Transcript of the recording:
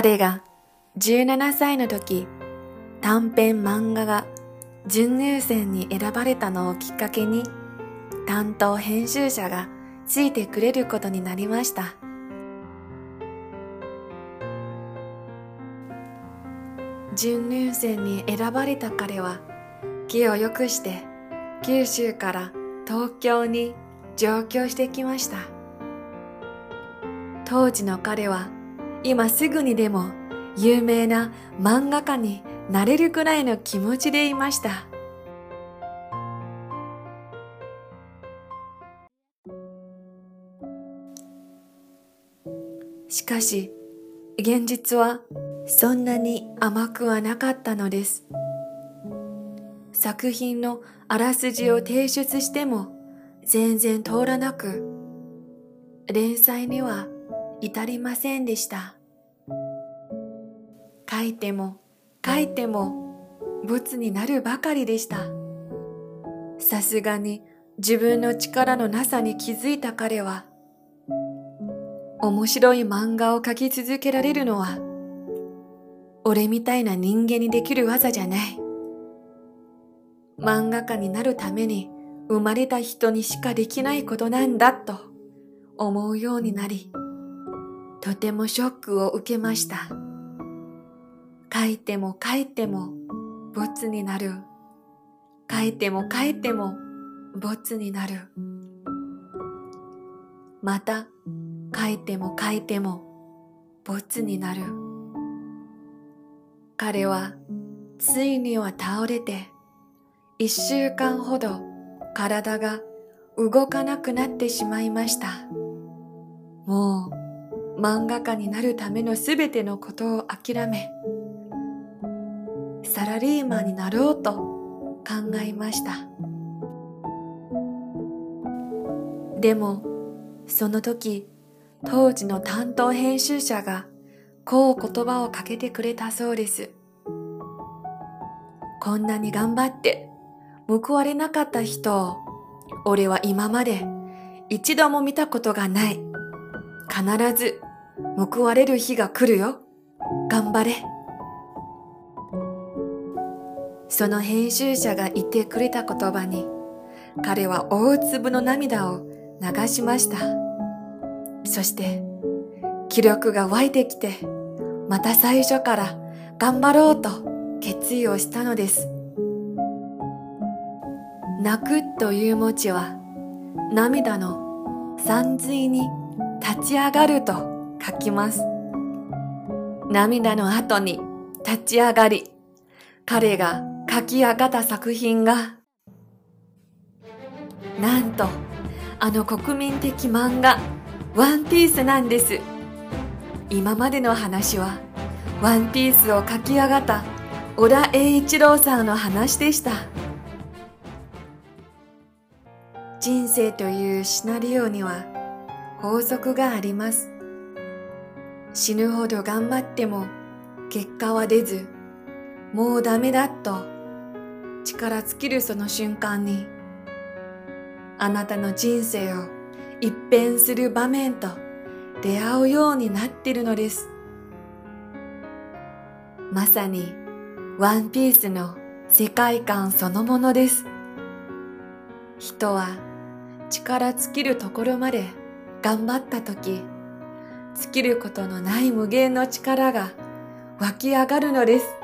彼が17歳の時、短編漫画が準入選に選ばれたのをきっかけに、担当編集者がついてくれることになりました。準入選に選ばれた彼は気を良くして九州から東京に上京してきました。当時の彼は今すぐにでも有名な漫画家になれるくらいの気持ちでいました。しかし、現実はそんなに甘くはなかったのです。作品のあらすじを提出しても全然通らなく、連載には至りませんでした。書いても書いてもボツになるばかりでした。さすがに自分の力のなさに気づいた彼は、面白い漫画を描き続けられるのは、俺みたいな人間にできる技じゃない。漫画家になるために生まれた人にしかできないことなんだと思うようになり、とてもショックを受けました。書いても書いてもボツになる。書いても書いてもボツになる。また書いても書いてもボツになる。彼はついには倒れて一週間ほど体が動かなくなってしまいました。もう漫画家になるためのすべてのことを諦め、サラリーマンになろうと考えました。でも、その時、当時の担当編集者がこう言葉をかけてくれたそうです。こんなに頑張って報われなかった人を俺は今まで一度も見たことがない。必ず報われる日が来るよ。頑張れ。その編集者が言ってくれた言葉に、彼は大粒の涙を流しました。そして、気力が湧いてきて、また最初から頑張ろうと決意をしたのです。泣くという文字は、涙の山水に立ち上がると書きます。涙の後に立ち上がり、彼が書き上がった作品が、なんと、あの国民的漫画、ワンピースなんです。今までの話は、ワンピースを書き上がった小田栄一郎さんの話でした。人生というシナリオには法則があります。死ぬほど頑張っても結果は出ず、もうダメだと力尽きるその瞬間に、あなたの人生を一変する場面と出会うようになってるのです。まさにワンピースの世界観そのものです。人は力尽きるところまで頑張った時、尽きることのない無限の力が湧き上がるのです。